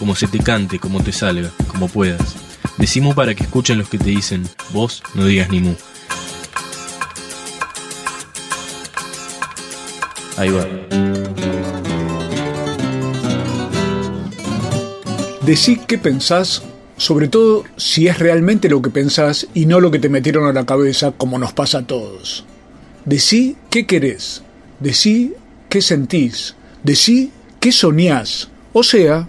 como se te cante, como te salga, como puedas. Decimu para que escuchen los que te dicen, vos no digas ni mu. Ahí va. Decí qué pensás, sobre todo si es realmente lo que pensás y no lo que te metieron a la cabeza como nos pasa a todos. Decí qué querés, decí qué sentís, decí qué soñás, o sea,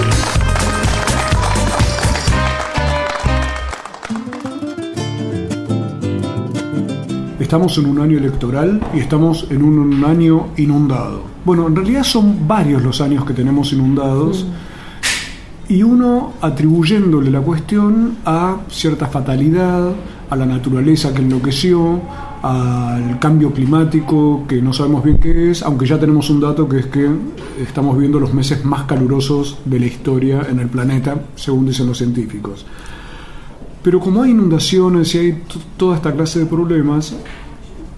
Estamos en un año electoral y estamos en un año inundado. Bueno, en realidad son varios los años que tenemos inundados y uno atribuyéndole la cuestión a cierta fatalidad, a la naturaleza que enloqueció, al cambio climático que no sabemos bien qué es, aunque ya tenemos un dato que es que estamos viendo los meses más calurosos de la historia en el planeta, según dicen los científicos. Pero como hay inundaciones y hay toda esta clase de problemas,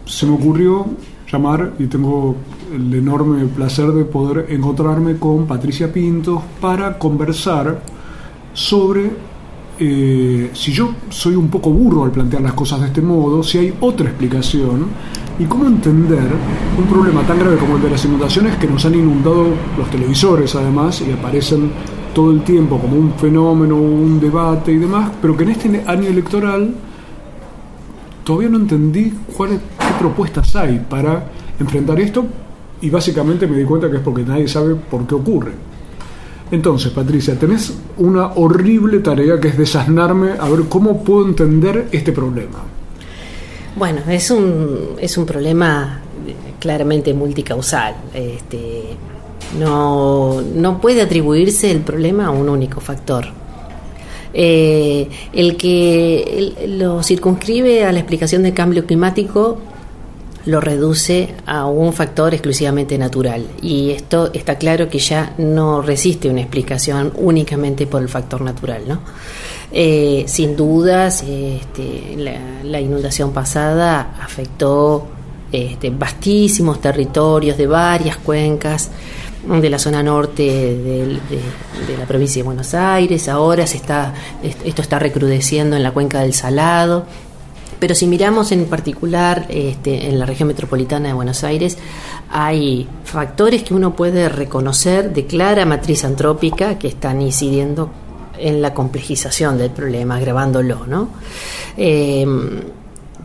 se me ocurrió llamar y tengo el enorme placer de poder encontrarme con Patricia Pintos para conversar sobre eh, si yo soy un poco burro al plantear las cosas de este modo, si hay otra explicación y cómo entender un problema tan grave como el de las inundaciones que nos han inundado los televisores además y aparecen todo el tiempo como un fenómeno, un debate y demás, pero que en este año electoral todavía no entendí cuáles propuestas hay para enfrentar esto y básicamente me di cuenta que es porque nadie sabe por qué ocurre. Entonces, Patricia, tenés una horrible tarea que es desasnarme a ver cómo puedo entender este problema. Bueno, es un, es un problema claramente multicausal. Este, no, no puede atribuirse el problema a un único factor. Eh, el que lo circunscribe a la explicación del cambio climático lo reduce a un factor exclusivamente natural. Y esto está claro que ya no resiste una explicación únicamente por el factor natural. ¿no? Eh, sin dudas, este, la, inundación pasada afectó este, vastísimos territorios de varias cuencas de la zona norte de, la provincia de Buenos Aires, ahora se está, esto está recrudeciendo en la cuenca del Salado, pero si miramos en particular este, en la región metropolitana de Buenos Aires, hay factores que uno puede reconocer de clara matriz antrópica que están incidiendo en la complejización del problema, agravándolo, ¿no? Eh,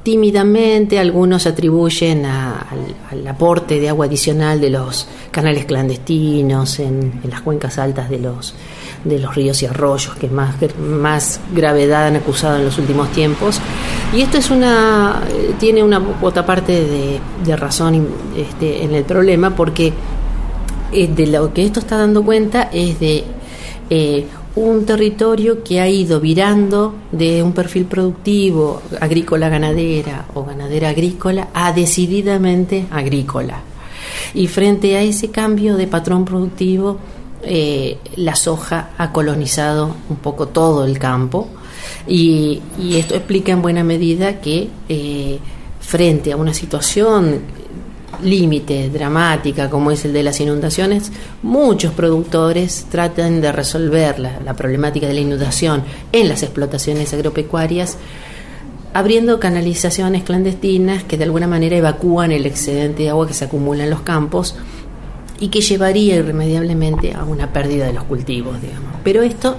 tímidamente algunos atribuyen al, aporte de agua adicional de los canales clandestinos en, las cuencas altas de los, de los ríos y arroyos que más, más gravedad han acusado en los últimos tiempos. Y esto es una, tiene una otra parte de, razón este, en el problema porque eh, de lo que esto está dando cuenta es de eh, un territorio que ha ido virando de un perfil productivo agrícola-ganadera o ganadera-agrícola a decididamente agrícola. Y frente a ese cambio de patrón productivo, eh, la soja ha colonizado un poco todo el campo y, esto explica en buena medida que eh, frente a una situación límite, dramática, como es el de las inundaciones, muchos productores tratan de resolver la, problemática de la inundación en las explotaciones agropecuarias abriendo canalizaciones clandestinas que de alguna manera evacúan el excedente de agua que se acumula en los campos y que llevaría irremediablemente a una pérdida de los cultivos, digamos. Pero esto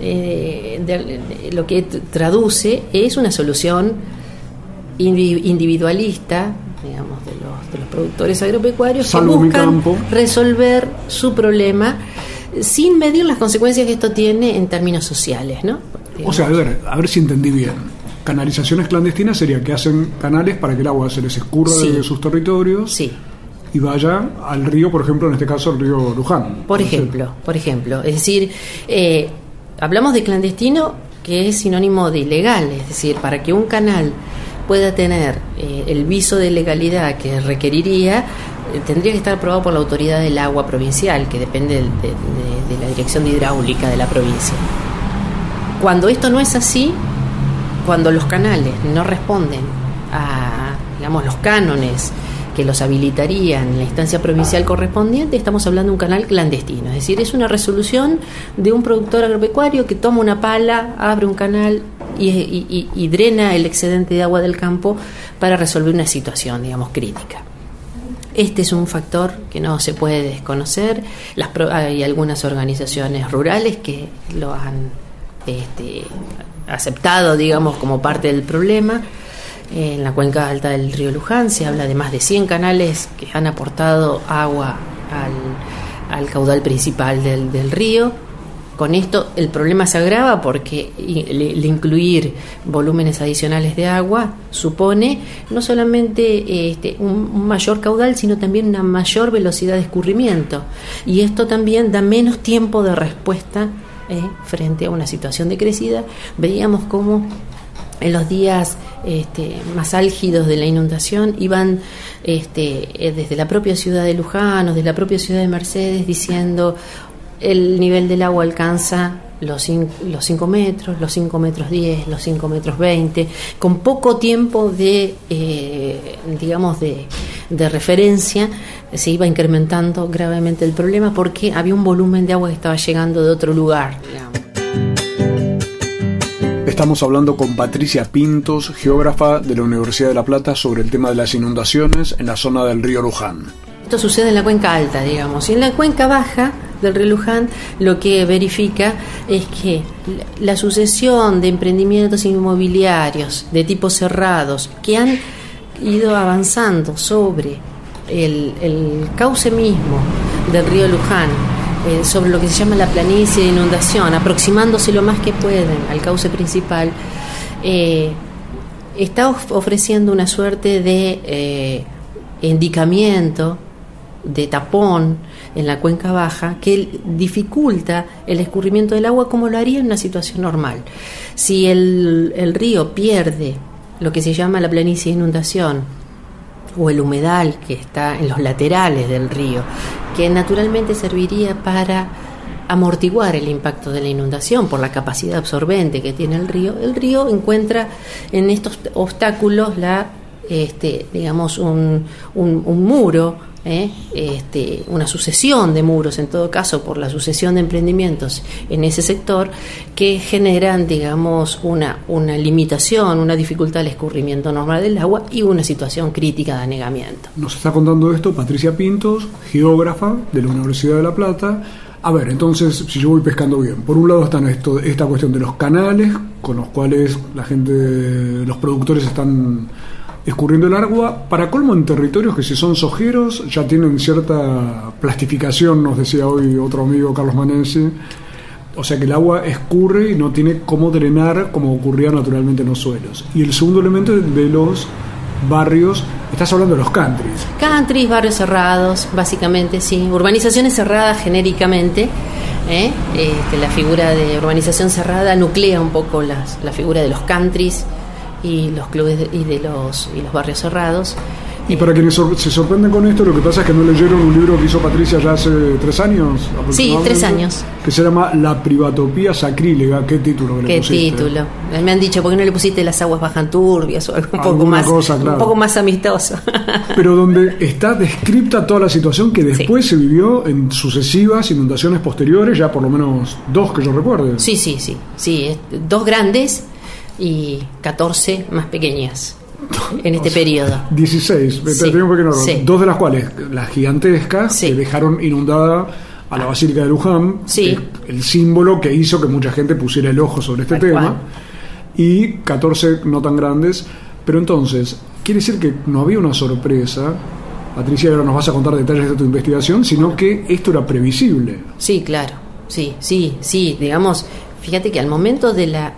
eh, lo que traduce es una solución individualista digamos, de los, de los productores agropecuarios Salvo que buscan resolver su problema sin medir las consecuencias que esto tiene en términos sociales, ¿no? O sea, a ver, a ver si entendí bien. Canalizaciones clandestinas sería que hacen canales para que el agua se les escurra Sí. de sus territorios sí. y vaya al río, por ejemplo, en este caso el río Luján. Por ejemplo, por ejemplo, es decir, eh, hablamos de clandestino que es sinónimo de ilegal, es decir, para que un canal pueda tener eh, el viso de legalidad que requeriría, eh, tendría que estar aprobado por la autoridad del agua provincial, que depende de- de la dirección de hidráulica de la provincia. Cuando esto no es así, cuando los canales no responden a, digamos, los cánones que los habilitarían en la instancia provincial correspondiente, estamos hablando de un canal clandestino. Es decir, es una resolución de un productor agropecuario que toma una pala, abre un canal y, y- drena el excedente de agua del campo para resolver una situación, digamos, crítica. Este es un factor que no se puede desconocer. Las hay algunas organizaciones rurales que lo han este, aceptado, digamos, como parte del problema. En la cuenca alta del río Luján se habla de más de 100 canales que han aportado agua al, al caudal principal del, río. Con esto el problema se agrava porque el incluir volúmenes adicionales de agua supone no solamente este, un, un mayor caudal, sino también una mayor velocidad de escurrimiento. Y esto también da menos tiempo de respuesta eh, frente a una situación de crecida. Veíamos cómo en los días este, más álgidos de la inundación iban este, eh, desde la propia ciudad de Luján o de la propia ciudad de Mercedes diciendo el nivel del agua alcanza los 5 metros, los 5 metros 10, los 5 metros 20, con poco tiempo de, eh, digamos, de, de referencia, se iba incrementando gravemente el problema porque había un volumen de agua que estaba llegando de otro lugar. Estamos hablando con Patricia Pintos, geógrafa de la Universidad de La Plata, sobre el tema de las inundaciones en la zona del río Luján. Esto sucede en la cuenca alta, digamos. Y en la cuenca baja del río Luján lo que verifica es que la sucesión de emprendimientos inmobiliarios de tipo cerrados que han ido avanzando sobre el cauce mismo del río Luján, eh, sobre lo que se llama la planicie de inundación, aproximándose lo más que pueden al cauce principal, eh, está of- ofreciendo una suerte de eh, indicamiento, de tapón en la cuenca baja que dificulta el escurrimiento del agua como lo haría en una situación normal. Si el, el río pierde lo que se llama la planicie de inundación o el humedal que está en los laterales del río, que naturalmente serviría para amortiguar el impacto de la inundación por la capacidad absorbente que tiene el río, el río encuentra en estos obstáculos la este, digamos un, un- un muro ¿eh? este, una sucesión de muros, en todo caso, por la sucesión de emprendimientos en ese sector, que generan, digamos, una, una limitación, una dificultad al escurrimiento normal del agua y una situación crítica de anegamiento. Nos está contando esto Patricia Pintos, geógrafa de la Universidad de La Plata. A ver, entonces, si yo voy pescando bien, por un lado están esto, esta cuestión de los canales con los cuales la gente, los productores están escurriendo el agua, para colmo en territorios que si son sojeros ya tienen cierta plastificación, nos decía hoy otro amigo Carlos Manense, o sea que el agua escurre y no tiene cómo drenar como ocurría naturalmente en los suelos. Y el segundo elemento es de los barrios, estás hablando de los countries, Countries, barrios cerrados, básicamente, sí. Urbanizaciones cerradas genéricamente. ¿eh? Este, la figura de urbanización cerrada nuclea un poco las, la figura de los countries y los clubes de- y de los, y los barrios cerrados. Y para quienes sor- se sorprenden con esto, lo que pasa es que no leyeron un libro que hizo Patricia ya hace tres años. Sí, tres años. Que se llama La privatopía sacrílega. ¿Qué título que le Qué pusiste? título. Me han dicho, ¿por qué no le pusiste las aguas bajan turbias o algo un poco más, cosa, claro. un poco más amistoso? Pero donde está descripta toda la situación que después se vivió en sucesivas inundaciones posteriores, ya por lo menos dos que yo recuerde. sí, sí, sí, sí. es- Dos grandes y 14 más pequeñas en este periodo. 16, me- Sí, tengo un pequeño error. sí. dos de las cuales las gigantescas Sí. que dejaron inundada a la Basílica de Luján, el símbolo que hizo que mucha gente pusiera el ojo sobre este Tal tema, cual. y 14 no tan grandes. Pero entonces, quiere decir que no había una sorpresa, Patricia, ahora nos vas a contar detalles de tu investigación, sino que esto era previsible. Sí, claro, sí, sí, sí, digamos, fíjate que al momento de la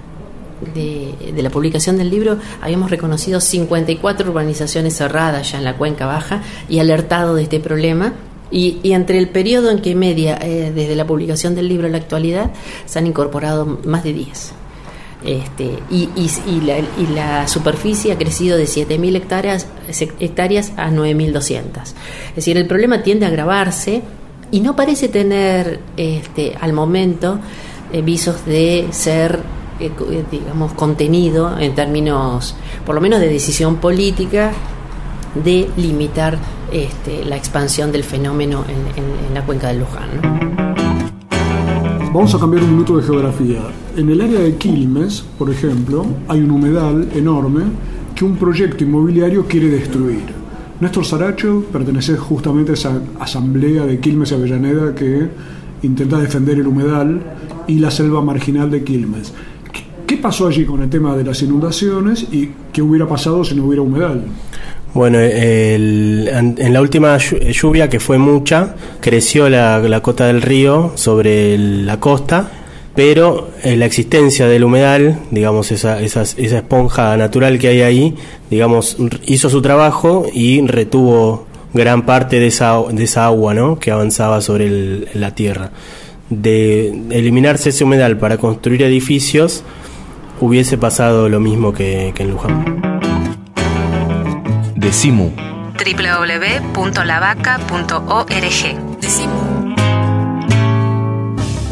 de, la publicación del libro habíamos reconocido 54 urbanizaciones cerradas ya en la cuenca baja y alertado de este problema. Y, entre el periodo en que media, eh, desde la publicación del libro a la actualidad, se han incorporado más de 10. Este, y, y, la, y, la, superficie ha crecido de 7.000 hectáreas, hectáreas a 9.200. Es decir, el problema tiende a agravarse y no parece tener este, al momento eh, visos de ser eh, eh, digamos, contenido en términos, por lo menos de decisión política, de limitar este, la expansión del fenómeno en, la cuenca del Luján. Vamos a cambiar un minuto de geografía. En el área de Quilmes, por ejemplo, hay un humedal enorme que un proyecto inmobiliario quiere destruir. Néstor Saracho pertenece justamente a esa asamblea de Quilmes y Avellaneda que intenta defender el humedal y la selva marginal de Quilmes. ¿Qué pasó allí con el tema de las inundaciones y qué hubiera pasado si no hubiera humedal? Bueno, en la última lluvia, que fue mucha, creció la, cota del río sobre la costa, pero eh, la existencia del humedal, digamos, esa, esa, esponja natural que hay ahí, digamos, hizo su trabajo y retuvo gran parte de esa, de esa agua ¿no? que avanzaba sobre la tierra. De eliminarse ese humedal para construir edificios, hubiese pasado lo mismo que, en Luján. Decimu. www.lavaca.org.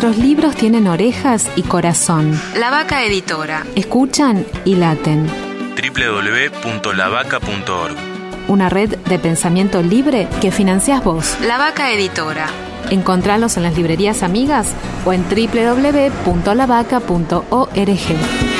Nuestros libros tienen orejas y corazón. La Vaca Editora. Escuchan y laten. www.lavaca.org. Una red de pensamiento libre que financias vos. La Vaca Editora. Encontralos en las librerías amigas o en www.lavaca.org.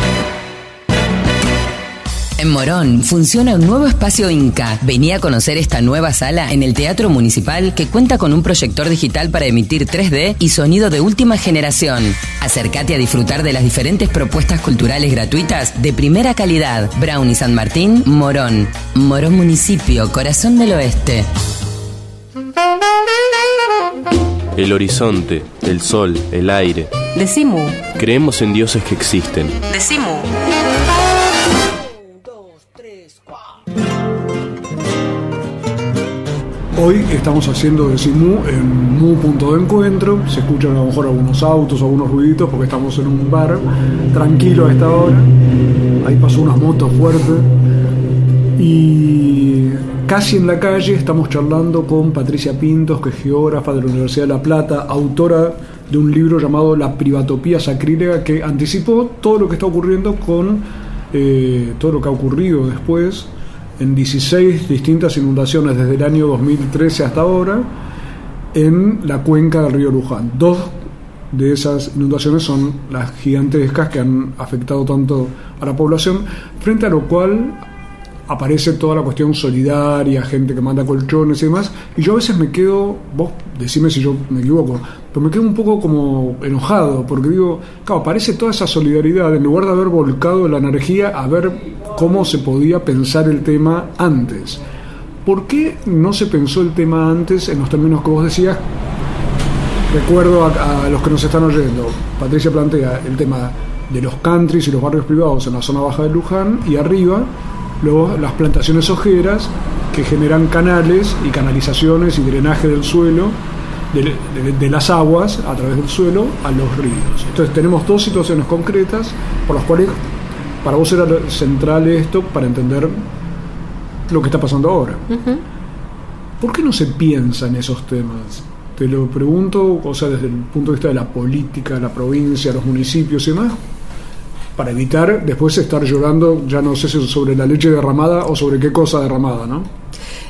En Morón funciona un nuevo espacio Inca. Venía a conocer esta nueva sala en el Teatro Municipal que cuenta con un proyector digital para emitir 3D y sonido de última generación. Acércate a disfrutar de las diferentes propuestas culturales gratuitas de primera calidad. Brown y San Martín, Morón. Morón Municipio, Corazón del Oeste. El horizonte, el sol, el aire. Decimu. Creemos en dioses que existen. Decimu. Hoy estamos haciendo de Simu en Mu punto de encuentro. Se escuchan a lo mejor algunos autos, algunos ruiditos porque estamos en un bar tranquilo a esta hora. Ahí pasó una moto fuerte. Y casi en la calle estamos charlando con Patricia Pintos, que es geógrafa de la Universidad de La Plata, autora de un libro llamado La privatopía sacrílega, que anticipó todo lo que está ocurriendo con eh, todo lo que ha ocurrido después en 16 distintas inundaciones desde el año 2013 hasta ahora en la cuenca del río Luján. Dos de esas inundaciones son las gigantescas que han afectado tanto a la población, frente a lo cual aparece toda la cuestión solidaria, gente que manda colchones y demás, y yo a veces me quedo, vos decime si yo me equivoco, pero me quedo un poco como enojado, porque digo, claro, aparece toda esa solidaridad, en lugar de haber volcado la energía a ver cómo se podía pensar el tema antes. ¿Por qué no se pensó el tema antes en los términos que vos decías? Recuerdo a, los que nos están oyendo, Patricia plantea el tema de los countries y los barrios privados en la zona baja de Luján y arriba Luego las plantaciones ojeras que generan canales y canalizaciones y drenaje del suelo, de, las aguas a través del suelo a los ríos. Entonces tenemos dos situaciones concretas por las cuales para vos era central esto para entender lo que está pasando ahora. ¿Por qué no se piensa en esos temas? Te lo pregunto, o sea, desde el punto de vista de la política, la provincia, los municipios y demás. Para evitar después estar llorando, ya no sé si sobre la leche derramada o sobre qué cosa derramada, ¿no?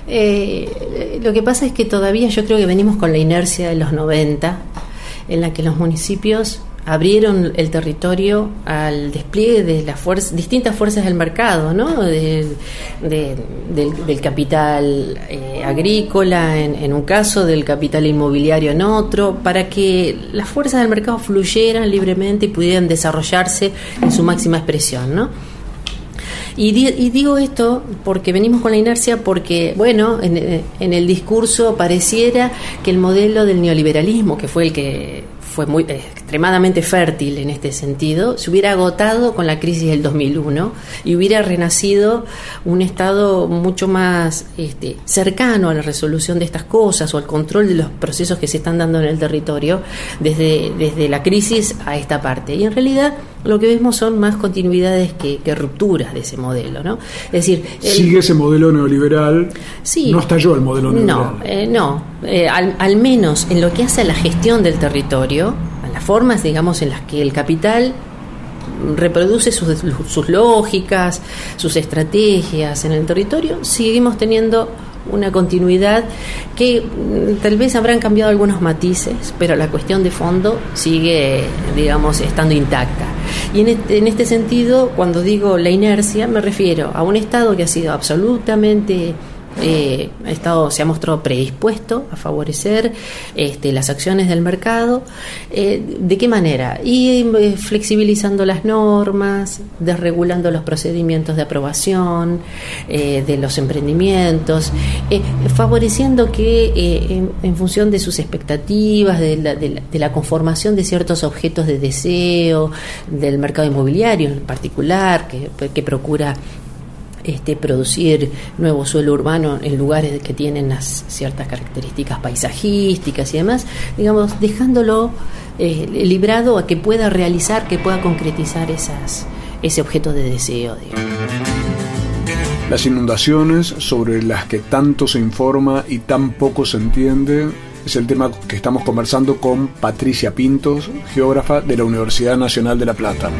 Eh, lo que pasa es que todavía yo creo que venimos con la inercia de los 90, en la que los municipios abrieron el territorio al despliegue de las fuerzas, distintas fuerzas del mercado, ¿no? del, capital eh, agrícola en, en, un caso, del capital inmobiliario en otro, para que las fuerzas del mercado fluyeran libremente y pudieran desarrollarse en su máxima expresión, ¿no? Y, digo esto porque venimos con la inercia, porque, bueno, en, en el discurso pareciera que el modelo del neoliberalismo, que fue el que fue muy extremadamente fértil en este sentido, se hubiera agotado con la crisis del 2001 y hubiera renacido un Estado mucho más este, cercano a la resolución de estas cosas o al control de los procesos que se están dando en el territorio desde, desde la crisis a esta parte. Y en realidad lo que vemos son más continuidades que, rupturas de ese modelo. ¿no? Es decir, sigue ese modelo neoliberal. Sí, no estalló el modelo neoliberal. No, eh, no. Eh, al, al menos en lo que hace a la gestión del territorio, a las formas, digamos, en las que el capital reproduce sus, sus, lógicas, sus estrategias en el territorio, seguimos teniendo una continuidad que mm, tal vez habrán cambiado algunos matices, pero la cuestión de fondo sigue, digamos, estando intacta. Y en este, en este sentido, cuando digo la inercia, me refiero a un Estado que ha sido absolutamente eh, estado, se ha mostrado predispuesto a favorecer este, las acciones del mercado. Eh, ¿De qué manera? Y eh, flexibilizando las normas, desregulando los procedimientos de aprobación de los emprendimientos, favoreciendo que en, función de sus expectativas, de la, de la, conformación de ciertos objetos de deseo, del mercado inmobiliario en particular, que procura este, producir nuevo suelo urbano en lugares que tienen las ciertas características paisajísticas y demás, digamos, dejándolo eh, librado a que pueda realizar, que pueda concretizar esas, ese objeto de deseo. Las inundaciones sobre las que tanto se informa y tan poco se entiende es el tema que estamos conversando con Patricia Pintos, geógrafa de la Universidad Nacional de La Plata.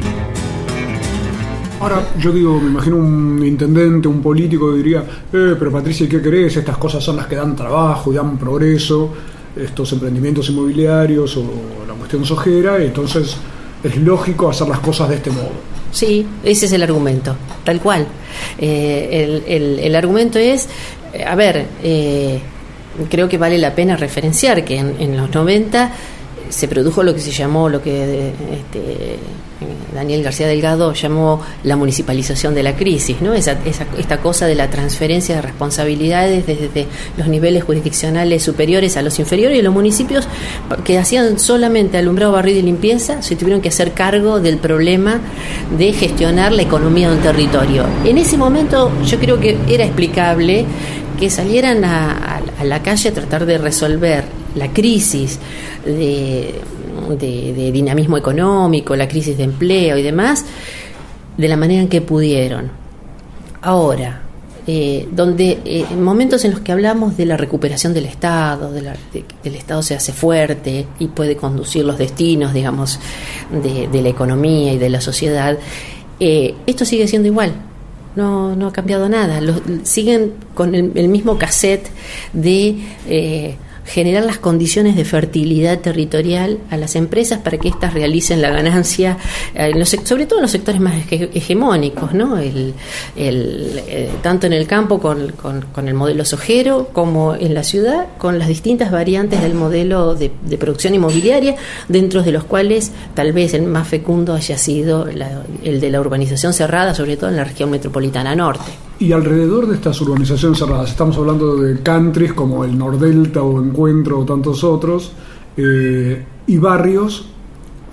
Ahora, yo digo, me imagino un intendente, un político diría, eh, pero Patricia, ¿qué querés? Estas cosas son las que dan trabajo y dan progreso, estos emprendimientos inmobiliarios o la cuestión sojera, entonces es lógico hacer las cosas de este modo. Sí, ese es el argumento, tal cual. Eh, el, el, argumento es, eh, a ver, eh, creo que vale la pena referenciar que en, en los 90 se produjo lo que se llamó, lo que este, Daniel García Delgado llamó la municipalización de la crisis, ¿no? Esa, esta cosa de la transferencia de responsabilidades desde los niveles jurisdiccionales superiores a los inferiores y los municipios que hacían solamente alumbrado, barrido y limpieza se tuvieron que hacer cargo del problema de gestionar la economía de un territorio. En ese momento yo creo que era explicable que salieran a la calle a tratar de resolver la crisis de dinamismo económico, la crisis de empleo y demás, de la manera en que pudieron. Ahora, eh, donde eh, en momentos en los que hablamos de la recuperación del Estado, de que el Estado se hace fuerte y puede conducir los destinos, digamos, de, la economía y de la sociedad, eh, esto sigue siendo igual. No, no ha cambiado nada. siguen con el, el mismo cassette de generar las condiciones de fertilidad territorial a las empresas para que éstas realicen la ganancia, eh, sobre todo en los sectores más hegemónicos, ¿no? El, eh, tanto en el campo con, con, el modelo sojero como en la ciudad con las distintas variantes del modelo de, producción inmobiliaria, dentro de los cuales tal vez el más fecundo haya sido el de la urbanización cerrada, sobre todo en la región metropolitana norte. Y alrededor de estas urbanizaciones cerradas, estamos hablando de countries como el Nordelta o Encuentro o tantos otros, eh, y barrios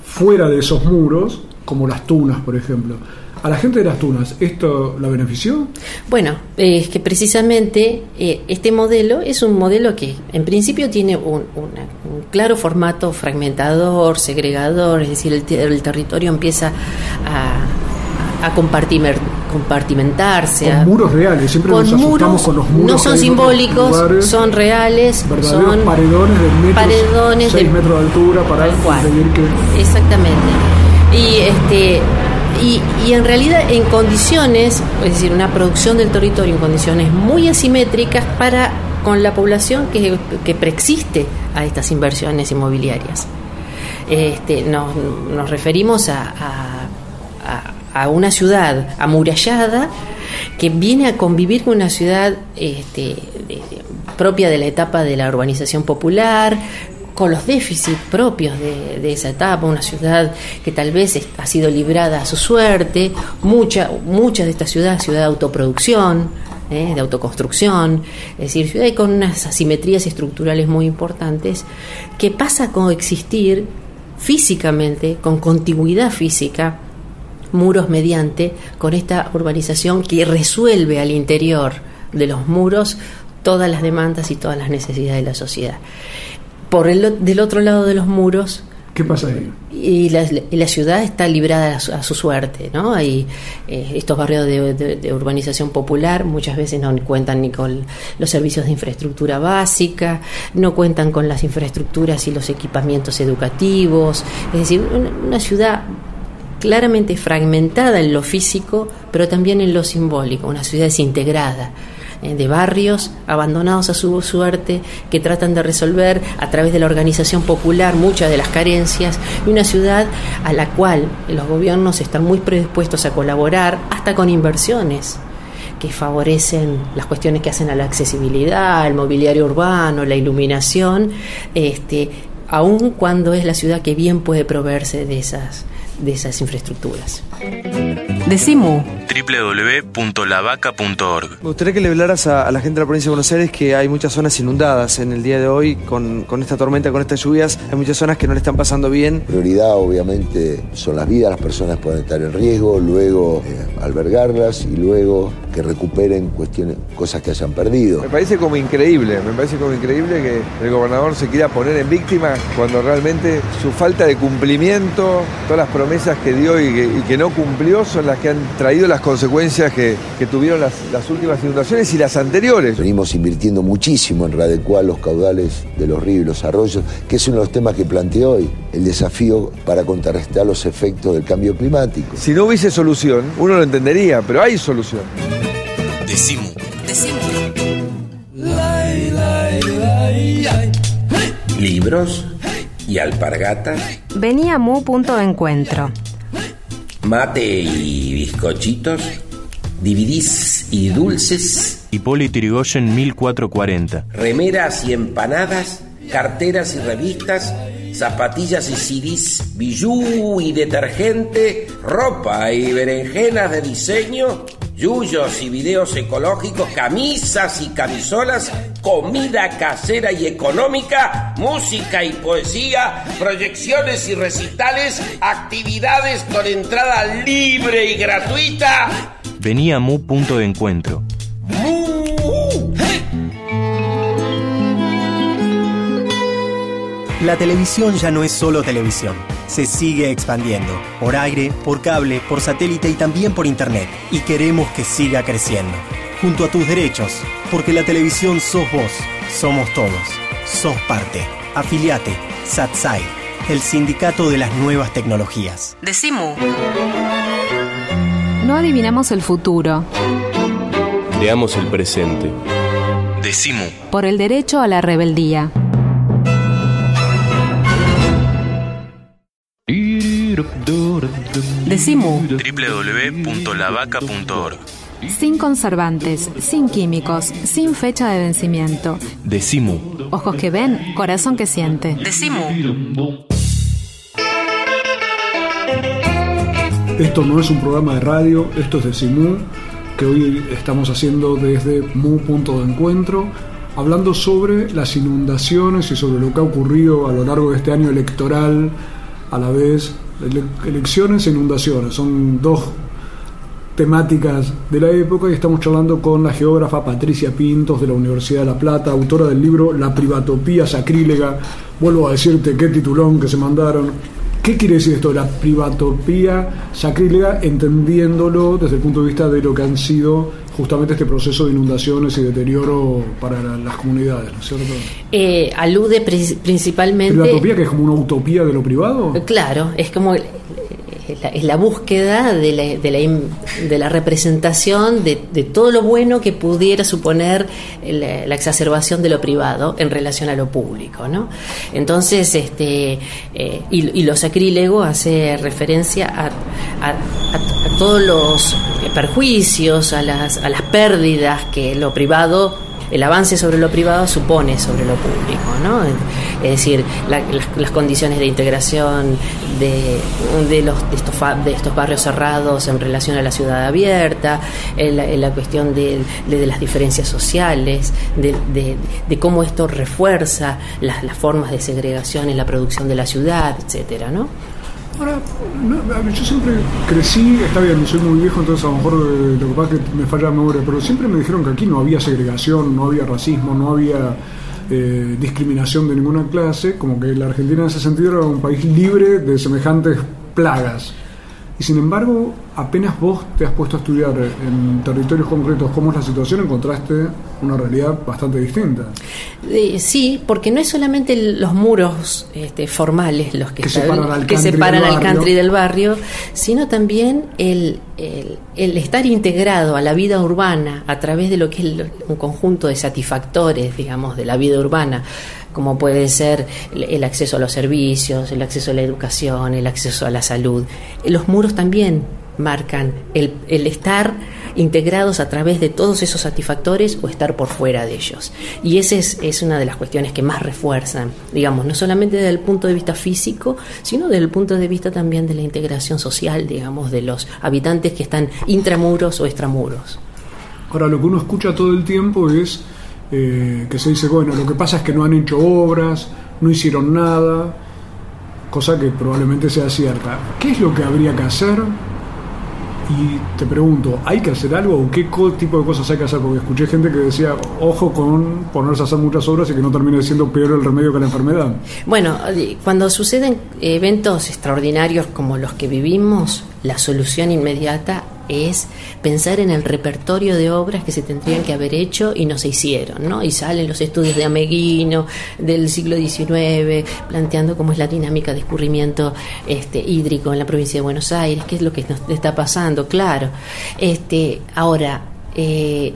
fuera de esos muros, como las Tunas, por ejemplo. ¿A la gente de las Tunas esto la benefició? Bueno, es que precisamente eh, este modelo es un modelo que en principio tiene un, claro formato fragmentador, segregador, es decir, el, territorio empieza a, a compartir compartimentarse. Con muros reales, siempre nos asustamos con los muros. No son simbólicos, son reales. Son paredones de metros, paredones 6 metros de altura para impedir que. Exactamente. Y este Y, y, en realidad en condiciones, es decir, una producción del territorio en condiciones muy asimétricas para con la población que, que preexiste a estas inversiones inmobiliarias. Este, nos, nos referimos a, a, a, una ciudad amurallada que viene a convivir con una ciudad este, propia de la etapa de la urbanización popular, con los déficits propios de, esa etapa, una ciudad que tal vez ha sido librada a su suerte, mucha, mucha de esta ciudad, ciudad de autoproducción, ¿eh? de autoconstrucción, es decir, ciudad con unas asimetrías estructurales muy importantes, que pasa a coexistir físicamente, con contigüidad física, muros mediante, con esta urbanización que resuelve al interior de los muros todas las demandas y todas las necesidades de la sociedad. Por el del otro lado de los muros, ¿Qué pasa ahí? Y la, ciudad está librada a su, a su suerte, ¿no? Hay eh, estos barrios de, de, de, urbanización popular muchas veces no cuentan ni con los servicios de infraestructura básica, no cuentan con las infraestructuras y los equipamientos educativos, es decir, una, una ciudad claramente fragmentada en lo físico, pero también en lo simbólico, una ciudad desintegrada de barrios abandonados a su suerte que tratan de resolver a través de la organización popular muchas de las carencias y una ciudad a la cual los gobiernos están muy predispuestos a colaborar hasta con inversiones que favorecen las cuestiones que hacen a la accesibilidad, el mobiliario urbano, la iluminación, este, aun cuando es la ciudad que bien puede proveerse de esas, de esas infraestructuras. Decimu www.lavaca.org Me gustaría que le hablaras a, a, la gente de la provincia de Buenos Aires que hay muchas zonas inundadas en el día de hoy con, con, esta tormenta, con estas lluvias. Hay muchas zonas que no le están pasando bien. Prioridad obviamente son las vidas, las personas pueden estar en riesgo, luego eh, albergarlas y luego que recuperen cuestiones, cosas que hayan perdido. Me parece como increíble, me parece como increíble que el gobernador se quiera poner en víctima cuando realmente su falta de cumplimiento, todas las promesas que dio y que, y que no cumplió son las que han traído las consecuencias que, que tuvieron las, las, últimas inundaciones y las anteriores. Venimos invirtiendo muchísimo en readecuar los caudales de los ríos y los arroyos, que es uno de los temas que planteé hoy, el desafío para contrarrestar los efectos del cambio climático. Si no hubiese solución, uno lo entendería, pero hay solución. Decimu. Decimu. Libros y alpargatas. Venía Mu punto de encuentro. Mate y bizcochitos. DVDs y dulces. Hipólito Yrigoyen 1440. Remeras y empanadas. Carteras y revistas. Zapatillas y CDs. Bijú y detergente. Ropa y berenjenas de diseño yuyos y videos ecológicos, camisas y camisolas, comida casera y económica, música y poesía, proyecciones y recitales, actividades con entrada libre y gratuita. Venía Mu punto de encuentro. ¡Mu! La televisión ya no es solo televisión. Se sigue expandiendo. Por aire, por cable, por satélite y también por internet. Y queremos que siga creciendo. Junto a tus derechos. Porque la televisión sos vos. Somos todos. Sos parte. Afiliate. SATSAI. El sindicato de las nuevas tecnologías. Decimu. No adivinamos el futuro. Creamos el presente. Decimu. Por el derecho a la rebeldía. Decimu. www.lavaca.org. Sin conservantes, sin químicos, sin fecha de vencimiento. Decimu. Ojos que ven, corazón que siente. Decimu. Esto no es un programa de radio, esto es de Simú, que hoy estamos haciendo desde Mu Punto de Encuentro, hablando sobre las inundaciones y sobre lo que ha ocurrido a lo largo de este año electoral, a la vez ele elecciones e inundaciones. Son dos temáticas de la época y estamos charlando con la geógrafa Patricia Pintos de la Universidad de La Plata, autora del libro La privatopía sacrílega. Vuelvo a decirte qué titulón que se mandaron. ¿Qué quiere decir esto de la privatopía sacrílega? Entendiéndolo desde el punto de vista de lo que han sido justamente este proceso de inundaciones y deterioro para la, las comunidades, ¿no es cierto? Eh, alude pri principalmente... ¿Privatopía que es como una utopía de lo privado? Claro, es como es la, búsqueda de la, de la, de la representación de, todo lo bueno que pudiera suponer la, exacerbación de lo privado en relación a lo público. ¿no? Entonces, este, eh, y, y, lo sacrílego hace referencia a, a, a, todos los perjuicios, a las, a las pérdidas que lo privado el avance sobre lo privado supone sobre lo público, ¿no? Es decir, las, condiciones de integración de, de, los, de, estos, de barrios cerrados en relación a la ciudad abierta, la, cuestión de, las diferencias sociales, de, cómo esto refuerza las, las formas de segregación en la producción de la ciudad, etcétera, ¿no? Ahora, yo siempre crecí, está bien, soy muy viejo, entonces a lo mejor eh, lo que pasa es que me falla la memoria, pero siempre me dijeron que aquí no había segregación, no había racismo, no había eh, discriminación de ninguna clase, como que la Argentina en ese sentido era un país libre de semejantes plagas. Y sin embargo, apenas vos te has puesto a estudiar en territorios concretos cómo es la situación, encontraste una realidad bastante distinta. sí, porque no es solamente los muros este, formales los que, separan, al, que separan al country del barrio, sino también el, el, estar integrado a la vida urbana a través de lo que es un conjunto de satisfactores, digamos, de la vida urbana como puede ser el acceso a los servicios, el acceso a la educación, el acceso a la salud. Los muros también marcan el, estar integrados a través de todos esos satisfactores o estar por fuera de ellos. Y esa es, una de las cuestiones que más refuerzan, digamos, no solamente desde el punto de vista físico, sino desde el punto de vista también de la integración social, digamos, de los habitantes que están intramuros o extramuros. Ahora, lo que uno escucha todo el tiempo es eh, que se dice, bueno, lo que pasa es que no han hecho obras, no hicieron nada, cosa que probablemente sea cierta. ¿Qué es lo que habría que hacer? Y te pregunto, ¿hay que hacer algo o qué tipo de cosas hay que hacer? Porque escuché gente que decía, ojo con ponerse a hacer muchas obras y que no termine siendo peor el remedio que la enfermedad. Bueno, cuando suceden eventos extraordinarios como los que vivimos, la solución inmediata es pensar en el repertorio de obras que se tendrían que haber hecho y no se hicieron, ¿no? Y salen los estudios de Ameguino del siglo XIX planteando cómo es la dinámica de escurrimiento este, hídrico en la provincia de Buenos Aires, qué es lo que está pasando, claro. Este, ahora, eh,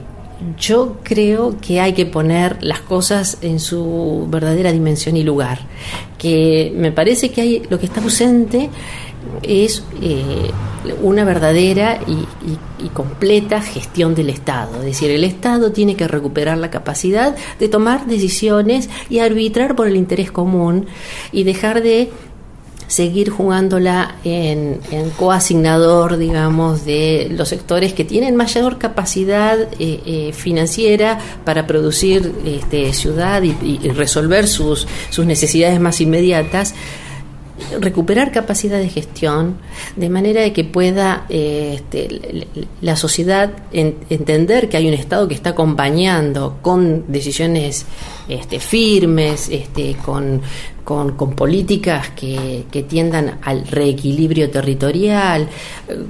yo creo que hay que poner las cosas en su verdadera dimensión y lugar. Que me parece que hay lo que está ausente es eh, una verdadera y, completa gestión del Estado. Es decir, el Estado tiene que recuperar la capacidad de tomar decisiones y arbitrar por el interés común y dejar de seguir jugándola en, coasignador, digamos, de los sectores que tienen mayor capacidad eh, eh, financiera para producir este, ciudad y, y resolver sus, sus necesidades más inmediatas recuperar capacidad de gestión de manera de que pueda eh, este, la sociedad entender que hay un Estado que está acompañando con decisiones este, firmes, este, con, con, políticas que, que, tiendan al reequilibrio territorial,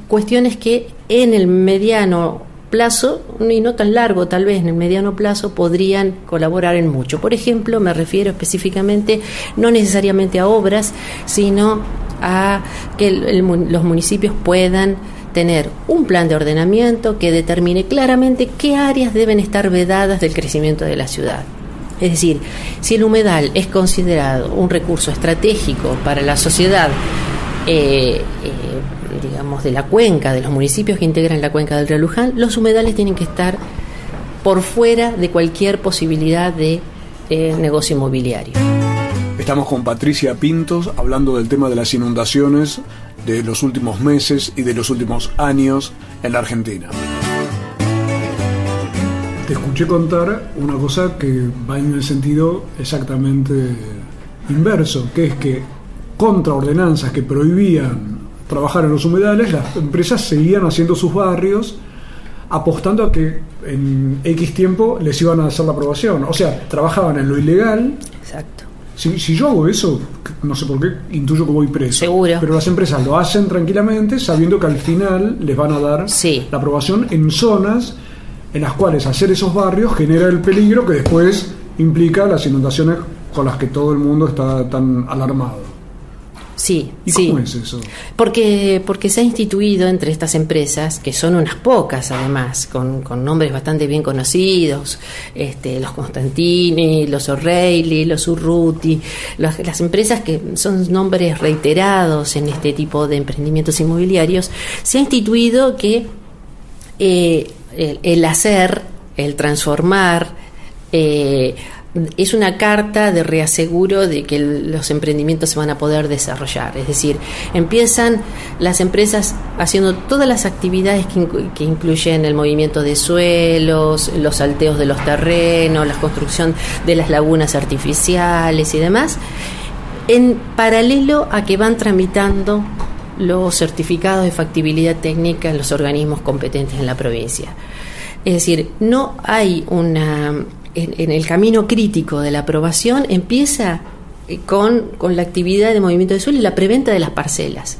cuestiones que en el mediano plazo, y no tan largo tal vez, en el mediano plazo, podrían colaborar en mucho. Por ejemplo, me refiero específicamente no necesariamente a obras, sino a que los municipios puedan tener un plan de ordenamiento que determine claramente qué áreas deben estar vedadas del crecimiento de la ciudad. Es decir, si el humedal es considerado un recurso estratégico para la sociedad, eh, eh, digamos, de la cuenca, de los municipios que integran la cuenca del río Luján, los humedales tienen que estar por fuera de cualquier posibilidad de eh, negocio inmobiliario. Estamos con Patricia Pintos hablando del tema de las inundaciones de los últimos meses y de los últimos años en la Argentina. Te escuché contar una cosa que va en el sentido exactamente inverso, que es que contra ordenanzas que prohibían trabajar en los humedales, las empresas seguían haciendo sus barrios apostando a que en X tiempo les iban a hacer la aprobación. O sea, trabajaban en lo ilegal. Exacto. Si, yo hago eso, no sé por qué, intuyo que voy preso. Seguro. Pero las empresas lo hacen tranquilamente sabiendo que al final les van a dar la aprobación en zonas en las cuales hacer esos barrios genera el peligro que después implica las inundaciones con las que todo el mundo está tan alarmado. Sí, ¿Y sí. cómo es eso? Porque, porque se ha instituido entre estas empresas, que son unas pocas además, con, con nombres bastante bien conocidos, este, los Constantini, los O'Reilly, los Urruti, las, las empresas que son nombres reiterados en este tipo de emprendimientos inmobiliarios, se ha instituido que eh, el, el hacer, el transformar, eh, es una carta de reaseguro de que los emprendimientos se van a poder desarrollar. Es decir, empiezan las empresas haciendo todas las actividades que, que incluyen el movimiento de suelos, los salteos de los terrenos, la construcción de las lagunas artificiales y demás, en paralelo a que van tramitando los certificados de factibilidad técnica en los organismos competentes en la provincia. Es decir, no hay una... En, en el camino crítico de la aprobación empieza eh, con, con la actividad de movimiento de suelo y la preventa de las parcelas.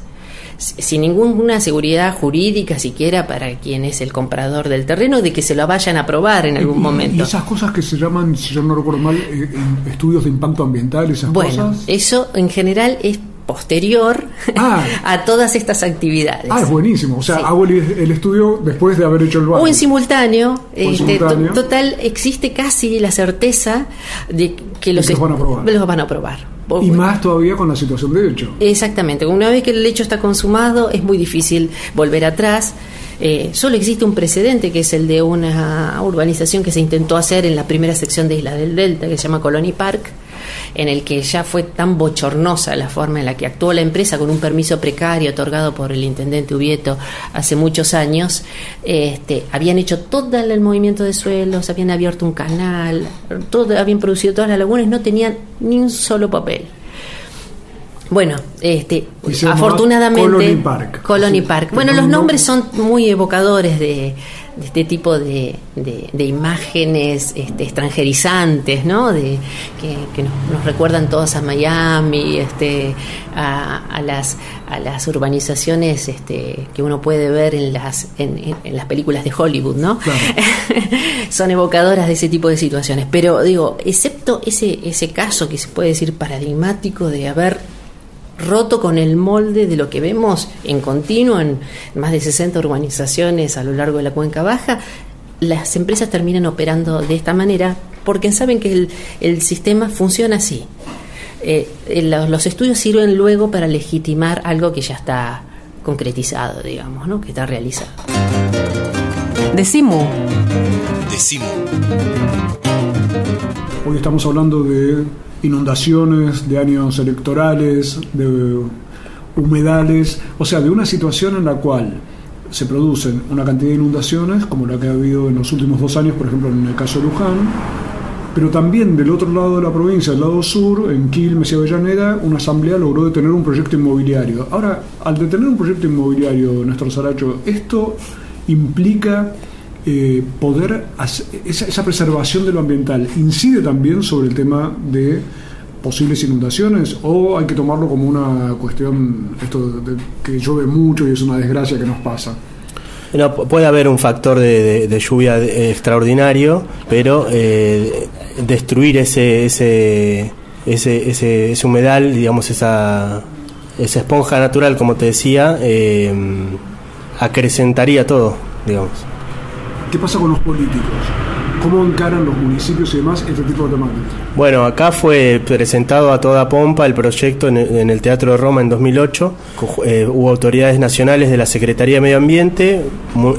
Sin ninguna seguridad jurídica siquiera para quien es el comprador del terreno de que se lo vayan a aprobar en algún Y- momento. Y esas cosas que se llaman, si yo no recuerdo mal, eh, estudios de impacto ambiental, esas Bueno, cosas. eso en general es posterior a todas estas actividades. Ah, es buenísimo. O sea, hago el, el estudio después de haber hecho el O barrio. en simultáneo, en este, simultáneo. total, existe casi la certeza de que los, que los van a aprobar. los van a aprobar. Por- Y más todavía con la situación de hecho. Exactamente, una vez que el hecho está consumado es muy difícil volver atrás. Eh, solo existe un precedente que es el de una urbanización que se intentó hacer en la primera sección de Isla del Delta, que se llama Colony Park, en el que ya fue tan bochornosa la forma en la que actuó la empresa con un permiso precario otorgado por el intendente Ubieto hace muchos años. Este, habían hecho todo el movimiento de suelos, habían abierto un canal, todo, habían producido todas las lagunas no tenían ni un solo papel. Bueno, este, afortunadamente Colony Park. Colony Park. Bueno, no- los no- nombres son muy evocadores de, de este tipo de, de- de imágenes este, extranjerizantes, ¿no? De, que, que nos, nos recuerdan todos a Miami, este, a, a las a las urbanizaciones este, que uno puede ver en las en, en- en las películas de Hollywood, ¿no? son evocadoras de ese tipo de situaciones. Pero digo, excepto ese ese caso que se puede decir paradigmático de haber roto con el molde de lo que vemos en continuo en más de 60 urbanizaciones a lo largo de la cuenca baja, las empresas terminan operando de esta manera porque saben que el, el sistema funciona así. Eh, los, los estudios sirven luego para legitimar algo que ya está concretizado, digamos, ¿no? que está realizado. Decimu. Decimu. Hoy estamos hablando de inundaciones, de años electorales, de humedales, o sea, de una situación en la cual se producen una cantidad de inundaciones, como la que ha habido en los últimos dos años, por ejemplo, en el caso de Luján, pero también del otro lado de la provincia, del lado sur, en Quilmes y Avellaneda, una asamblea logró detener un proyecto inmobiliario. Ahora, al detener un proyecto inmobiliario, Néstor Saracho, esto implica eh, poder hacer, esa, esa preservación de lo ambiental incide también sobre el tema de posibles inundaciones o hay que tomarlo como una cuestión esto de, que llueve mucho y es una desgracia que nos pasa puede haber un factor de, lluvia extraordinario, pero eh, destruir ese, ese, ese, ese, ese humedal, digamos, esa, esa esponja natural, como te decía, eh, acrecentaría todo, digamos. ¿Qué pasa con los políticos? ¿cómo encaran los municipios y demás este tipo de temáticas? Bueno, acá fue presentado a toda pompa el proyecto en el, en el Teatro de Roma en 2008. Co- eh, hubo autoridades nacionales de la Secretaría de Medio Ambiente,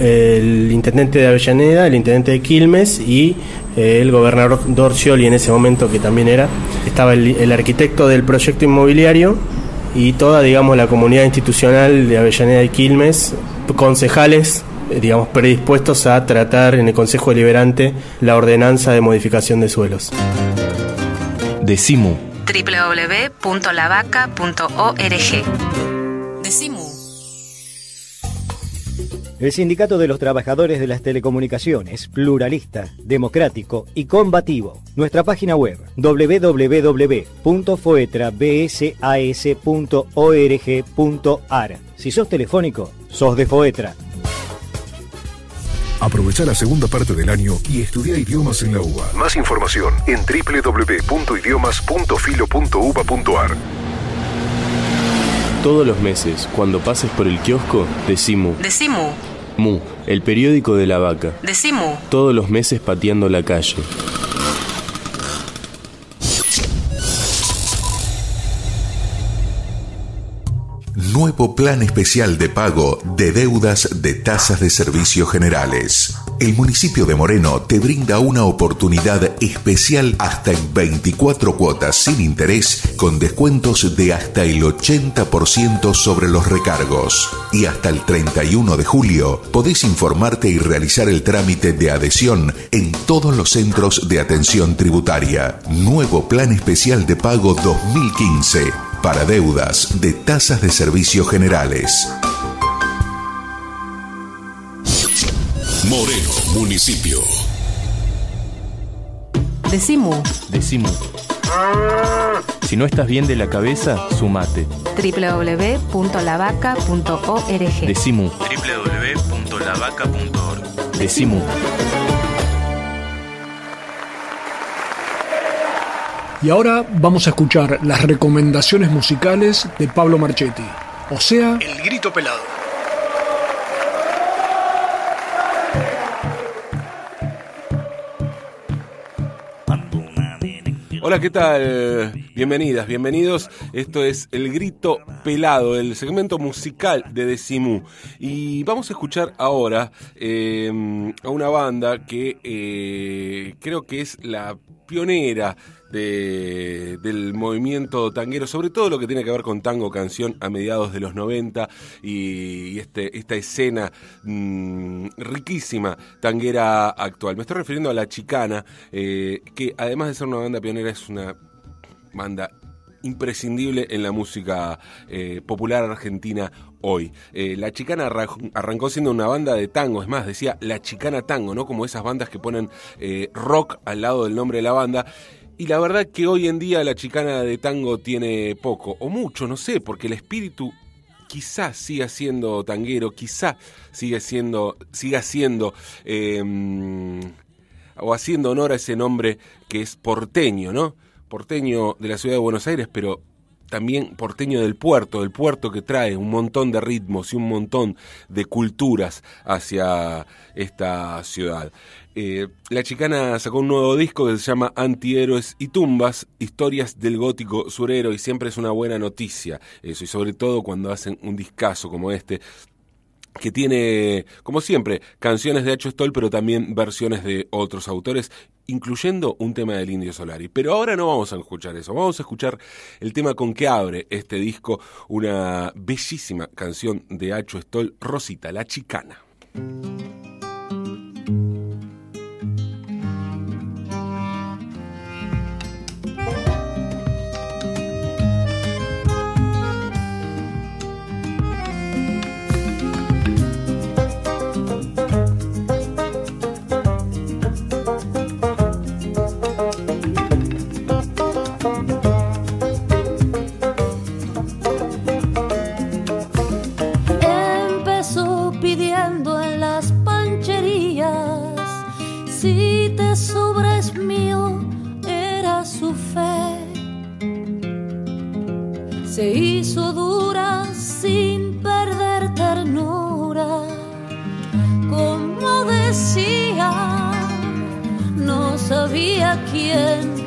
el intendente de Avellaneda, el intendente de Quilmes y eh, el gobernador Dorcioli en ese momento que también era. Estaba el, el arquitecto del proyecto inmobiliario y toda, digamos, la comunidad institucional de Avellaneda y Quilmes, concejales digamos, predispuestos a tratar en el Consejo Deliberante la ordenanza de modificación de suelos. Decimu. www.lavaca.org. Decimu. El Sindicato de los Trabajadores de las Telecomunicaciones, pluralista, democrático y combativo. Nuestra página web www.foetrabsas.org.ar. Si sos telefónico, sos de Foetra. Aprovecha la segunda parte del año y estudia idiomas en la UBA. Más información en www.idiomas.filo.uba.ar. Todos los meses, cuando pases por el kiosco, decimu. Decimu. Mu, el periódico de la vaca. Decimu. Todos los meses pateando la calle. Nuevo plan especial de pago de deudas de tasas de servicios generales. El municipio de Moreno te brinda una oportunidad especial hasta en 24 cuotas sin interés con descuentos de hasta el 80% sobre los recargos. Y hasta el 31 de julio podés informarte y realizar el trámite de adhesión en todos los centros de atención tributaria. Nuevo plan especial de pago 2015 para deudas de tasas de servicios generales. Moreno, municipio. Decimu. Decimu. Si no estás bien de la cabeza, sumate. www.lavaca.org. Decimu. www.lavaca.org. Decimu. Y ahora vamos a escuchar las recomendaciones musicales de Pablo Marchetti, o sea, El Grito Pelado. Hola, ¿qué tal? Bienvenidas, bienvenidos. Esto es El Grito Pelado, el segmento musical de Decimu. Y vamos a escuchar ahora eh, a una banda que eh, creo que es la pionera de, del movimiento tanguero, sobre todo lo que tiene que ver con tango canción a mediados de los 90 y, este, esta escena mm, riquísima tanguera actual. Me estoy refiriendo a La Chicana, eh, que además de ser una banda pionera es una banda imprescindible en la música eh, popular argentina hoy. Eh, la Chicana arrancó siendo una banda de tango, es más, decía La Chicana Tango, ¿no? Como esas bandas que ponen rock al lado del nombre de la banda. Y la verdad que hoy en día la chicana de tango tiene poco, o mucho, no sé, porque el espíritu quizás siga siendo tanguero, quizá siga siendo, siga siendo em, o haciendo honor a ese nombre que es porteño, ¿no? Porteño de la ciudad de Buenos Aires, pero también porteño del puerto, del puerto que trae un montón de ritmos y un montón de culturas hacia esta ciudad. Eh, la chicana sacó un nuevo disco que se llama Antihéroes y Tumbas, historias del gótico surero y siempre es una buena noticia eso y sobre todo cuando hacen un discazo como este que tiene, como siempre, canciones de Hacho Stoll, pero también versiones de otros autores, incluyendo un tema del Indio Solari. Pero ahora no vamos a escuchar eso, vamos a escuchar el tema con que abre este disco, una bellísima canción de Hacho Stoll, Rosita, la chicana. Se hizo dura sin perder ternura, como decía, no sabía quién.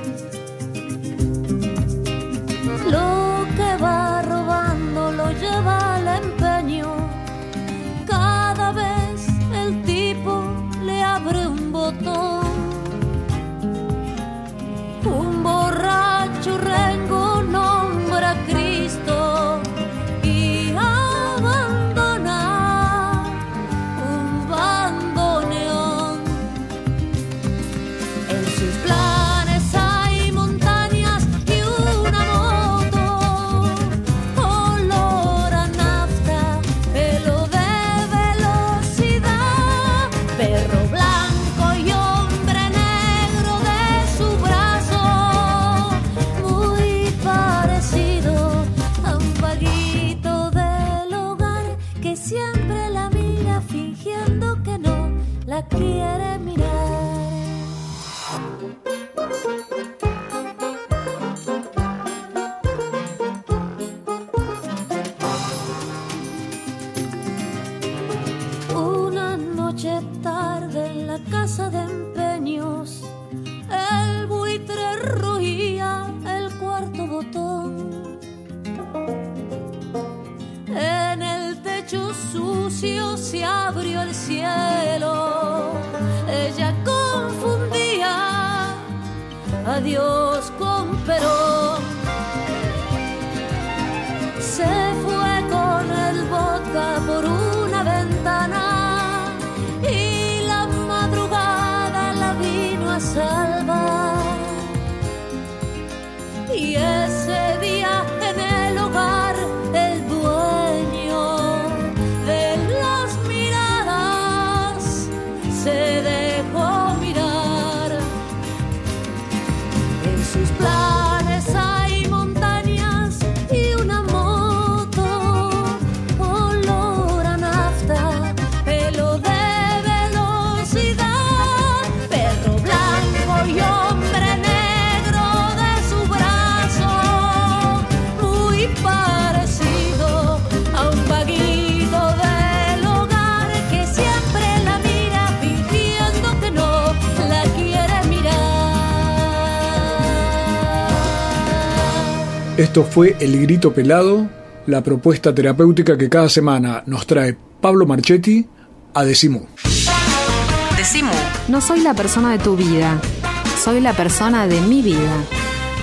Esto fue El Grito Pelado, la propuesta terapéutica que cada semana nos trae Pablo Marchetti a Decimú. Decimu. No soy la persona de tu vida, soy la persona de mi vida.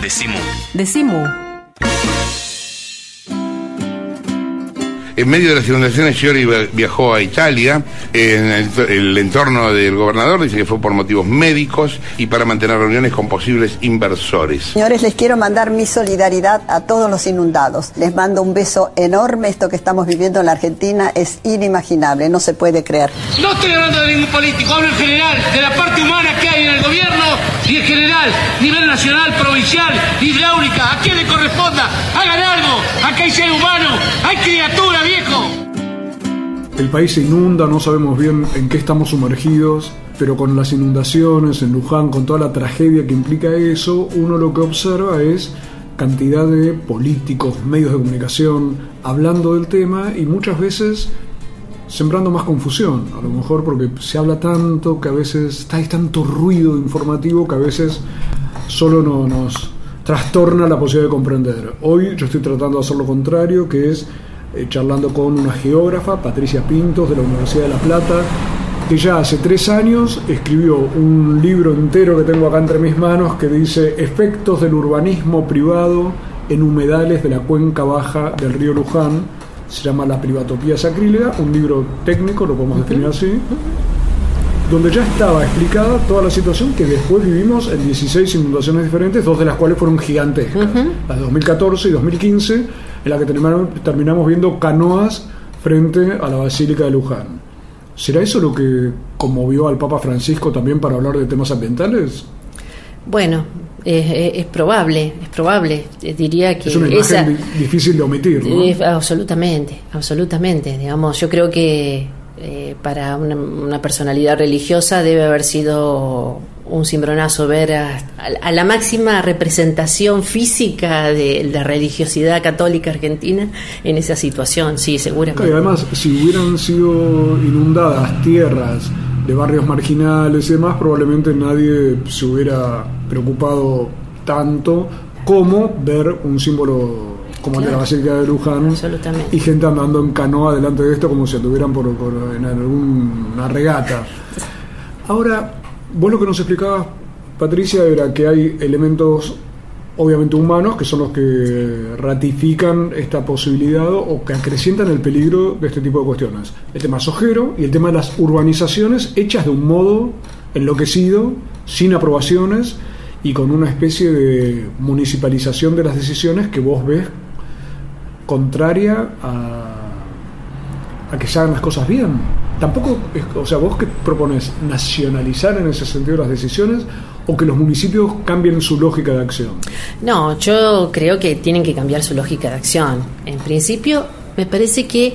Decimu. Decimu. En medio de las inundaciones, Sciori viajó a Italia, en el, el entorno del gobernador, dice que fue por motivos médicos y para mantener reuniones con posibles inversores. Señores, les quiero mandar mi solidaridad a todos los inundados. Les mando un beso enorme. Esto que estamos viviendo en la Argentina es inimaginable, no se puede creer. No estoy hablando de ningún político, hablo en general de la parte humana que hay en el gobierno y en general, nivel nacional, provincial, hidráulica, a quien le corresponda, hagan algo, acá hay ser humano, hay viejo. El país se inunda, no sabemos bien en qué estamos sumergidos, pero con las inundaciones en Luján, con toda la tragedia que implica eso, uno lo que observa es cantidad de políticos, medios de comunicación hablando del tema y muchas veces sembrando más confusión, a lo mejor porque se habla tanto que a veces hay tanto ruido informativo que a veces solo no, nos trastorna la posibilidad de comprender. Hoy yo estoy tratando de hacer lo contrario, que es eh, charlando con una geógrafa, Patricia Pintos, de la Universidad de La Plata, que ya hace tres años escribió un libro entero que tengo acá entre mis manos que dice Efectos del urbanismo privado en humedales de la cuenca baja del río Luján. Se llama La privatopía sacrílega, un libro técnico, lo podemos definir así, donde ya estaba explicada toda la situación que después vivimos en 16 inundaciones diferentes, dos de las cuales fueron gigantescas, las de 2014 y 2015, en la que terminamos viendo canoas frente a la Basílica de Luján. ¿Será eso lo que conmovió al Papa Francisco también para hablar de temas ambientales? Bueno, es, probable, es probable. Diría que Es una imagen esa, difícil de omitir, ¿no? Absolutamente, absolutamente. Digamos, yo creo que eh, para una, una personalidad religiosa debe haber sido un cimbronazo ver a, a- a la máxima representación física de la religiosidad católica argentina en esa situación, sí, seguramente. Y además, si hubieran sido inundadas tierras de barrios marginales y demás, probablemente nadie se hubiera preocupado tanto como ver un símbolo como el de la Claro. Basílica de Luján Absolutamente. y gente andando en canoa delante de esto como si anduvieran por, por- en alguna regata. Ahora, vos lo que nos explicabas, Patricia, era que hay elementos obviamente humanos que son los que ratifican esta posibilidad o que acrecientan el peligro de este tipo de cuestiones. El tema sojero y el tema de las urbanizaciones hechas de un modo enloquecido, sin aprobaciones y con una especie de municipalización de las decisiones que vos ves contraria a, que se hagan las cosas bien. Tampoco, o sea, vos que propones nacionalizar en ese sentido las decisiones o que los municipios cambien su lógica de acción. No, yo creo que tienen que cambiar su lógica de acción. En principio, me parece que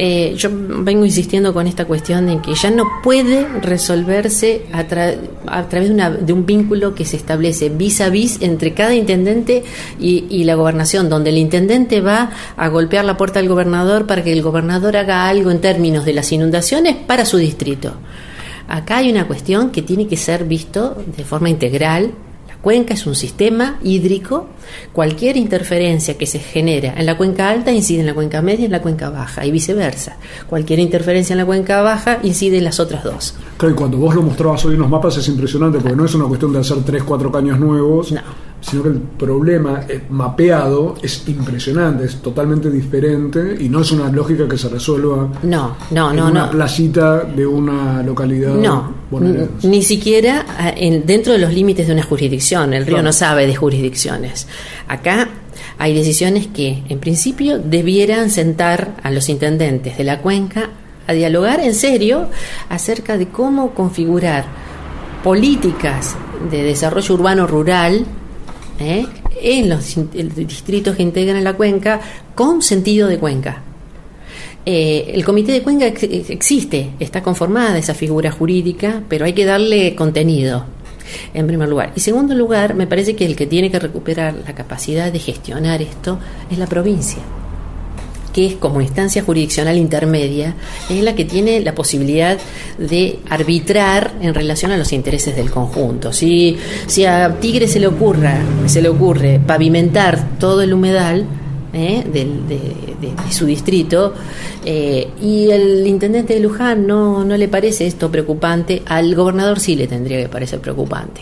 eh, yo vengo insistiendo con esta cuestión de que ya no puede resolverse a, tra- a través de, una- de un vínculo que se establece vis a vis entre cada intendente y, y la gobernación, donde el intendente va a golpear la puerta del gobernador para que el gobernador haga algo en términos de las inundaciones para su distrito. Acá hay una cuestión que tiene que ser visto de forma integral, cuenca es un sistema hídrico. Cualquier interferencia que se genera en la cuenca alta incide en la cuenca media y en la cuenca baja, y viceversa. Cualquier interferencia en la cuenca baja incide en las otras dos. Claro, y cuando vos lo mostrabas hoy en los mapas es impresionante, porque no es una cuestión de hacer 3, 4 caños nuevos, sino que el problema eh, mapeado es impresionante, es totalmente diferente y no es una lógica que se resuelva No, no, en no, una no. playita de una localidad No, bonaerense. ni siquiera ah, en- dentro de los límites de una jurisdicción. El río Claro. no sabe de jurisdicciones. Acá hay decisiones que, en principio, debieran sentar a los intendentes de la cuenca a dialogar en serio acerca de cómo configurar políticas de desarrollo urbano rural ¿eh? en los distritos que integran la cuenca con sentido de cuenca. Eh, el comité de cuenca ex- existe, está conformada esa figura jurídica, pero hay que darle contenido, en primer lugar. Y segundo lugar, me parece que el que tiene que recuperar la capacidad de gestionar esto es la provincia que es como instancia jurisdiccional intermedia, es la que tiene la posibilidad de arbitrar en relación a los intereses del conjunto. Si, si a Tigre se le ocurra, se le ocurre pavimentar todo el humedal, ¿eh? del- de, de- de su distrito eh, y el intendente de Luján no, no le parece esto preocupante, al gobernador sí le tendría que parecer preocupante.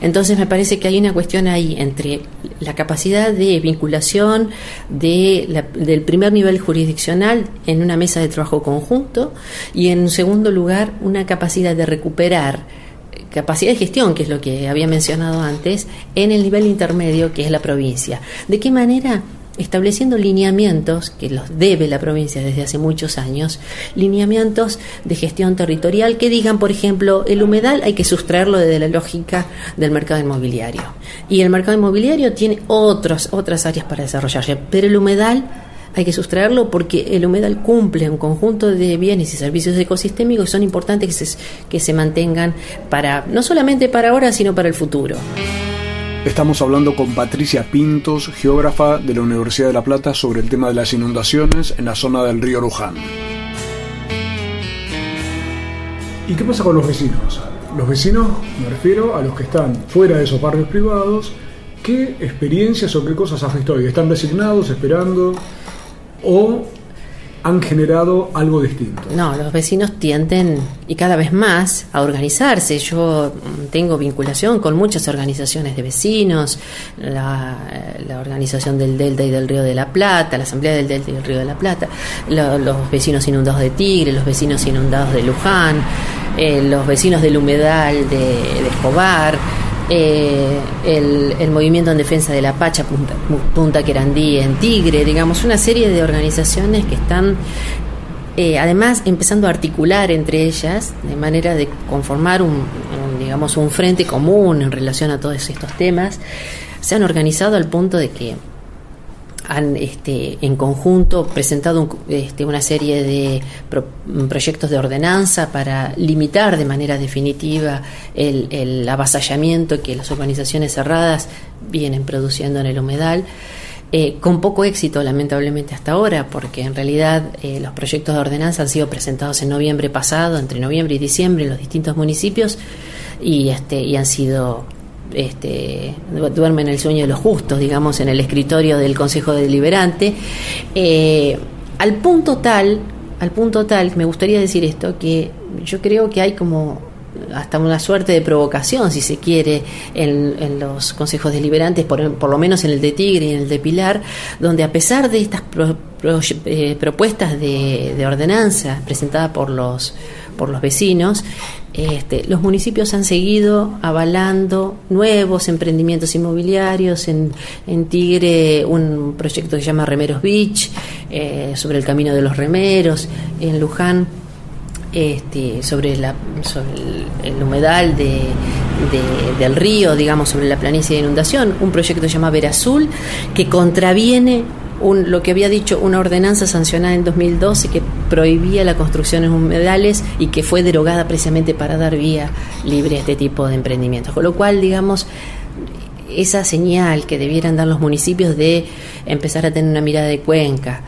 Entonces me parece que hay una cuestión ahí entre la capacidad de vinculación de la- del primer nivel jurisdiccional en una mesa de trabajo conjunto y en segundo lugar una capacidad de recuperar eh, capacidad de gestión, que es lo que había mencionado antes, en el nivel intermedio, que es la provincia. ¿De qué manera? Estableciendo lineamientos, que los debe la provincia desde hace muchos años, lineamientos de gestión territorial que digan, por ejemplo, el humedal hay que sustraerlo de la lógica del mercado inmobiliario. Y el mercado inmobiliario tiene otros, otras áreas para desarrollarse, pero el humedal hay que sustraerlo porque el humedal cumple un conjunto de bienes y servicios ecosistémicos que son importantes que se, que se mantengan para, no solamente para ahora, sino para el futuro. Estamos hablando con Patricia Pintos, geógrafa de la Universidad de La Plata, sobre el tema de las inundaciones en la zona del río Luján. ¿Y qué pasa con los vecinos? Los vecinos, me refiero a los que están fuera de esos barrios privados, ¿qué experiencias o qué cosas has visto hoy? ¿Están designados, esperando o han generado algo distinto? No, los vecinos tienden y cada vez más a organizarse. Yo mm, tengo vinculación con muchas organizaciones de vecinos, la, eh, la organización del Delta y del Río de la Plata, la Asamblea del Delta y del Río de la Plata, lo- los vecinos inundados de Tigre, los vecinos inundados de Luján, eh, los vecinos del humedal de, de Escobar. Eh, el, movimiento en defensa de la Pacha, Punta, Punta Querandí en Tigre, digamos, una serie de organizaciones que están eh, además empezando a articular entre ellas de manera de conformar un, digamos un frente común en relación a todos estos temas. Se han organizado al punto de que han este, en conjunto presentado un- este, una serie de pro- proyectos de ordenanza para limitar de manera definitiva el, el avasallamiento que las urbanizaciones cerradas vienen produciendo en el humedal. Eh, con poco éxito, lamentablemente, hasta ahora, porque en realidad eh, los proyectos de ordenanza han sido presentados en noviembre pasado, entre noviembre y diciembre, en los distintos municipios, y, este, y han sido este, du- duermen el sueño de los justos, digamos, en el escritorio del Consejo Deliberante, eh, al punto tal, al punto tal, me gustaría decir esto, que yo creo que hay como hasta una suerte de provocación, si se quiere, en, los consejos deliberantes, por, lo menos en el de Tigre y en el de Pilar, donde a pesar de estas eh, propuestas de, de ordenanza presentadas por los, por los vecinos, este, los municipios han seguido avalando nuevos emprendimientos inmobiliarios. En, en Tigre, un proyecto que se llama Remeros Beach, eh, sobre el camino de los remeros. En Luján, este, sobre, el humedal de, de- del río, digamos, sobre la planicie de inundación, un proyecto que se llama Verazul, que contraviene un- lo que había dicho una ordenanza sancionada en 2012 que prohibía la construcción en humedales y que fue derogada precisamente para dar vía libre a este tipo de emprendimientos. Con lo cual, digamos, esa señal que debieran dar los municipios de empezar a tener una mirada de cuenca,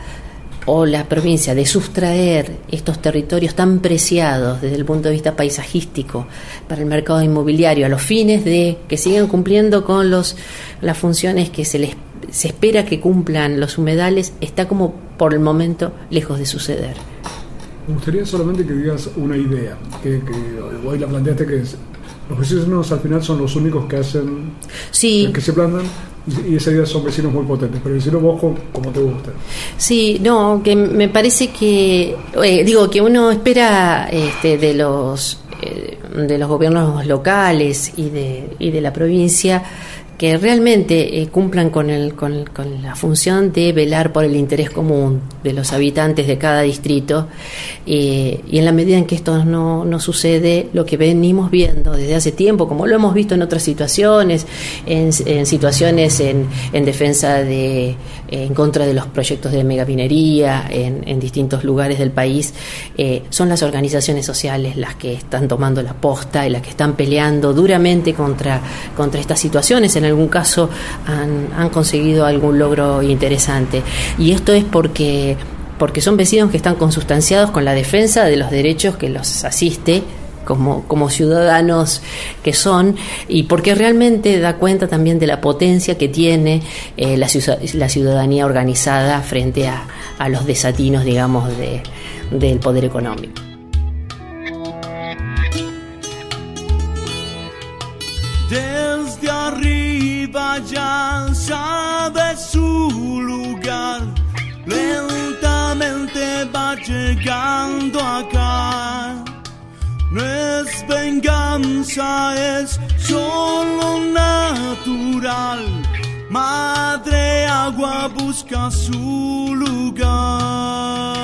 o la provincia de sustraer estos territorios tan preciados desde el punto de vista paisajístico para el mercado inmobiliario a los fines de que sigan cumpliendo con los las funciones que se les se espera que cumplan los humedales está como por el momento lejos de suceder. Me gustaría solamente que digas una idea, que, que hoy la planteaste que es, los vecinos al final son los únicos que hacen, sí. que se plantan y esa idea son vecinos muy potentes, pero vecinos vos como te gusta. Sí, no, que me parece que, eh, digo, que uno espera este, de los eh, de los gobiernos locales y de, y de la provincia que realmente eh, cumplan con, el, con, la función de velar por el interés común de los habitantes de cada distrito eh, y en la medida en que esto no, sucede, lo que venimos viendo desde hace tiempo, como lo hemos visto en otras situaciones, en, situaciones en, en, defensa de, en contra de los proyectos de megapinería en, en distintos lugares del país, eh, son las organizaciones sociales las que están tomando la posta y las que están peleando duramente contra, contra estas situaciones. En algún caso han, han conseguido algún logro interesante. Y esto es porque porque son vecinos que están consustanciados con la defensa de los derechos que los asiste como, como ciudadanos que son y porque realmente da cuenta también de la potencia que tiene eh, la, la, ciudadanía organizada frente a, a los desatinos, digamos, de, del poder económico. Ya sabe su lugar, lentamente va llegando acá. No es venganza, es solo natural. Madre agua busca su lugar.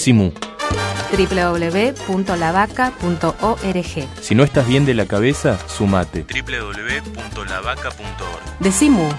Decimu. www.lavaca.org. Si no estás bien de la cabeza, sumate. www.lavaca.org. Decimu.